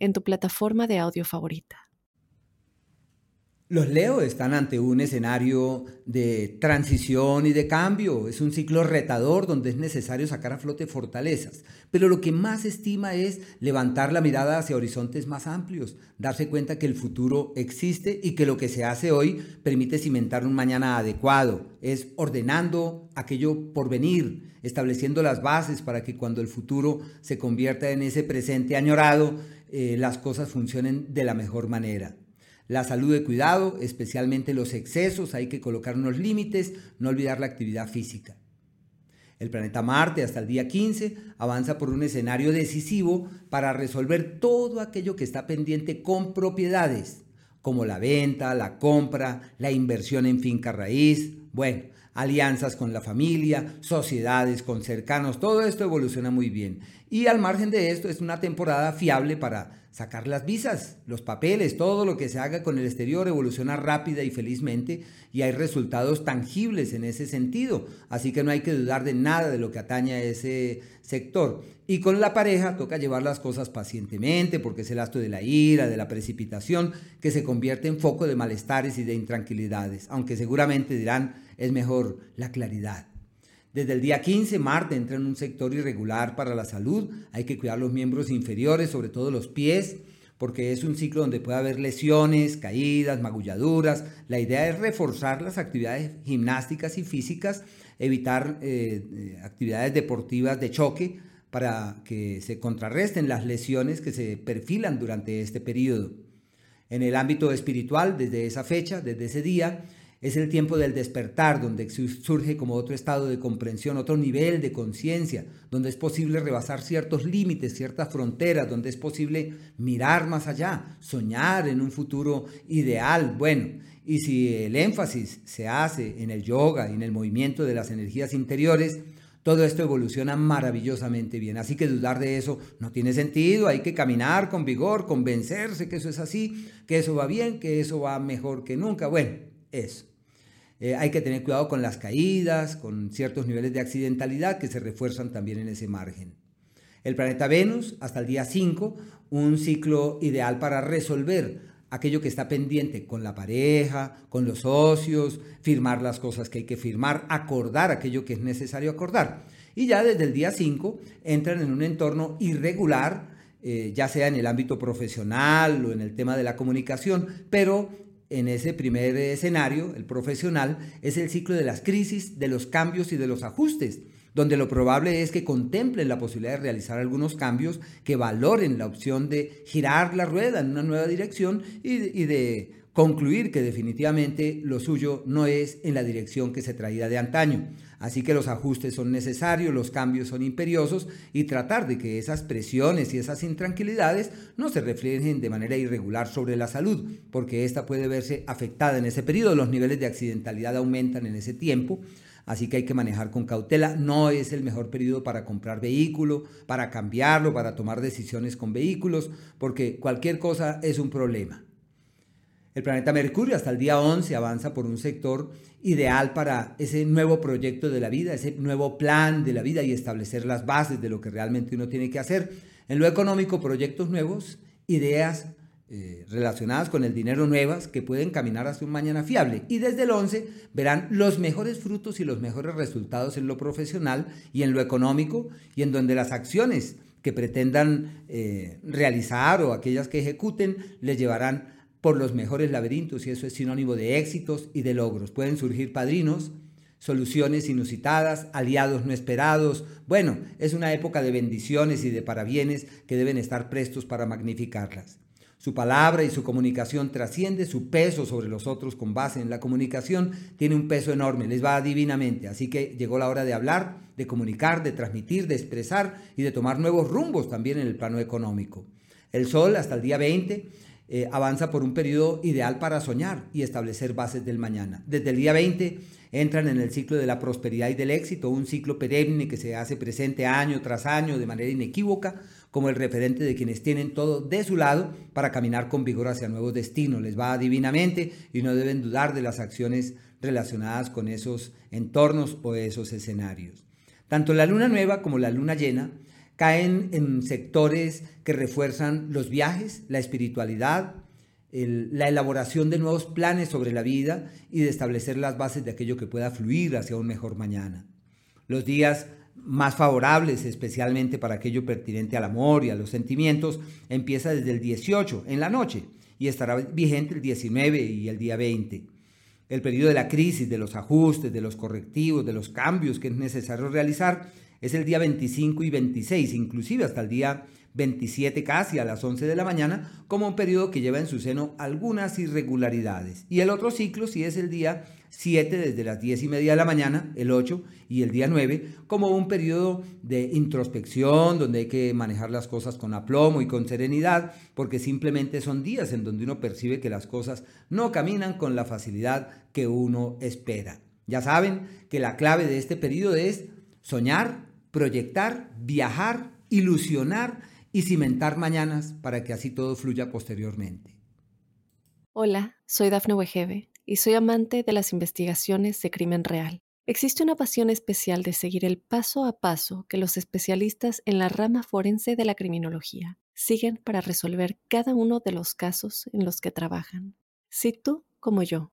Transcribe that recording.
en tu plataforma de audio favorita. Los Leo están ante un escenario de transición y de cambio. Es un ciclo retador donde es necesario sacar a flote fortalezas. Pero lo que más estima es levantar la mirada hacia horizontes más amplios, darse cuenta que el futuro existe y que lo que se hace hoy permite cimentar un mañana adecuado. Es ordenando aquello por venir, estableciendo las bases para que cuando el futuro se convierta en ese presente añorado, eh, las cosas funcionen de la mejor manera. La salud de cuidado, especialmente los excesos, hay que colocar unos límites, no olvidar la actividad física. El planeta Marte hasta el día 15 avanza por un escenario decisivo para resolver todo aquello que está pendiente con propiedades, como la venta, la compra, la inversión en finca raíz, bueno, alianzas con la familia, sociedades con cercanos, todo esto evoluciona muy bien. Y al margen de esto es una temporada fiable para sacar las visas, los papeles, todo lo que se haga con el exterior evoluciona rápida y felizmente y hay resultados tangibles en ese sentido. Así que no hay que dudar de nada de lo que atañe a ese sector. Y con la pareja toca llevar las cosas pacientemente porque es el acto de la ira, de la precipitación, que se convierte en foco de malestares y de intranquilidades, aunque seguramente dirán es mejor la claridad. Desde el día 15, Marte entra en un sector irregular para la salud. Hay que cuidar los miembros inferiores, sobre todo los pies, porque es un ciclo donde puede haber lesiones, caídas, magulladuras. La idea es reforzar las actividades gimnásticas y físicas, evitar eh, actividades deportivas de choque para que se contrarresten las lesiones que se perfilan durante este periodo. En el ámbito espiritual, desde esa fecha, desde ese día, es el tiempo del despertar, donde surge como otro estado de comprensión, otro nivel de conciencia, donde es posible rebasar ciertos límites, ciertas fronteras, donde es posible mirar más allá, soñar en un futuro ideal. Bueno, y si el énfasis se hace en el yoga y en el movimiento de las energías interiores, todo esto evoluciona maravillosamente bien. Así que dudar de eso no tiene sentido. Hay que caminar con vigor, convencerse que eso es así, que eso va bien, que eso va mejor que nunca. Bueno, eso. Eh, hay que tener cuidado con las caídas, con ciertos niveles de accidentalidad que se refuerzan también en ese margen. El planeta Venus, hasta el día 5, un ciclo ideal para resolver aquello que está pendiente con la pareja, con los socios, firmar las cosas que hay que firmar, acordar aquello que es necesario acordar. Y ya desde el día 5 entran en un entorno irregular, eh, ya sea en el ámbito profesional o en el tema de la comunicación, pero en ese primer escenario, el profesional, es el ciclo de las crisis, de los cambios y de los ajustes, donde lo probable es que contemplen la posibilidad de realizar algunos cambios que valoren la opción de girar la rueda en una nueva dirección y de, concluir que definitivamente lo suyo no es en la dirección que se traía de antaño. Así que los ajustes son necesarios, los cambios son imperiosos y tratar de que esas presiones y esas intranquilidades no se reflejen de manera irregular sobre la salud, porque esta puede verse afectada en ese periodo. Los niveles de accidentalidad aumentan en ese tiempo. Así que hay que manejar con cautela. No es el mejor periodo para comprar vehículo, para cambiarlo, para tomar decisiones con vehículos, porque cualquier cosa es un problema. El planeta Mercurio hasta el día 11 avanza por un sector ideal para ese nuevo proyecto de la vida, ese nuevo plan de la vida y establecer las bases de lo que realmente uno tiene que hacer. En lo económico, proyectos nuevos, ideas eh, relacionadas con el dinero nuevas que pueden caminar hacia un mañana fiable. Y desde el 11 verán los mejores frutos y los mejores resultados en lo profesional y en lo económico y en donde las acciones que pretendan eh, realizar o aquellas que ejecuten les llevarán por los mejores laberintos y eso es sinónimo de éxitos y de logros. Pueden surgir padrinos, soluciones inusitadas, aliados no esperados. Bueno, es una época de bendiciones y de parabienes que deben estar prestos para magnificarlas. Su palabra y su comunicación trasciende su peso sobre los otros con base en la comunicación, tiene un peso enorme, les va divinamente. Así que llegó la hora de hablar, de comunicar, de transmitir, de expresar y de tomar nuevos rumbos también en el plano económico. El sol hasta el día 20 eh, avanza por un periodo ideal para soñar y establecer bases del mañana. Desde el día 20 entran en el ciclo de la prosperidad y del éxito, un ciclo perenne que se hace presente año tras año de manera inequívoca como el referente de quienes tienen todo de su lado para caminar con vigor hacia nuevos destinos. Les va divinamente y no deben dudar de las acciones relacionadas con esos entornos o esos escenarios. Tanto la luna nueva como la luna llena caen en sectores que refuerzan los viajes, la espiritualidad, la elaboración de nuevos planes sobre la vida y de establecer las bases de aquello que pueda fluir hacia un mejor mañana. Los días más favorables, especialmente para aquello pertinente al amor y a los sentimientos, empieza desde el 18 en la noche y estará vigente el 19 y el día 20. El periodo de la crisis, de los ajustes, de los correctivos, de los cambios que es necesario realizar es el día 25 y 26, inclusive hasta el día 27 casi a las 11 de la mañana, como un periodo que lleva en su seno algunas irregularidades. Y el otro ciclo sí es el día 7 desde las 10 y media de la mañana, el 8 y el día 9, como un periodo de introspección donde hay que manejar las cosas con aplomo y con serenidad, porque simplemente son días en donde uno percibe que las cosas no caminan con la facilidad que uno espera. Ya saben que la clave de este periodo es soñar, proyectar, viajar, ilusionar y cimentar mañanas para que así todo fluya posteriormente. Hola, soy Dafne Wegebe y soy amante de las investigaciones de crimen real. Existe una pasión especial de seguir el paso a paso que los especialistas en la rama forense de la criminología siguen para resolver cada uno de los casos en los que trabajan. Si tú, como yo,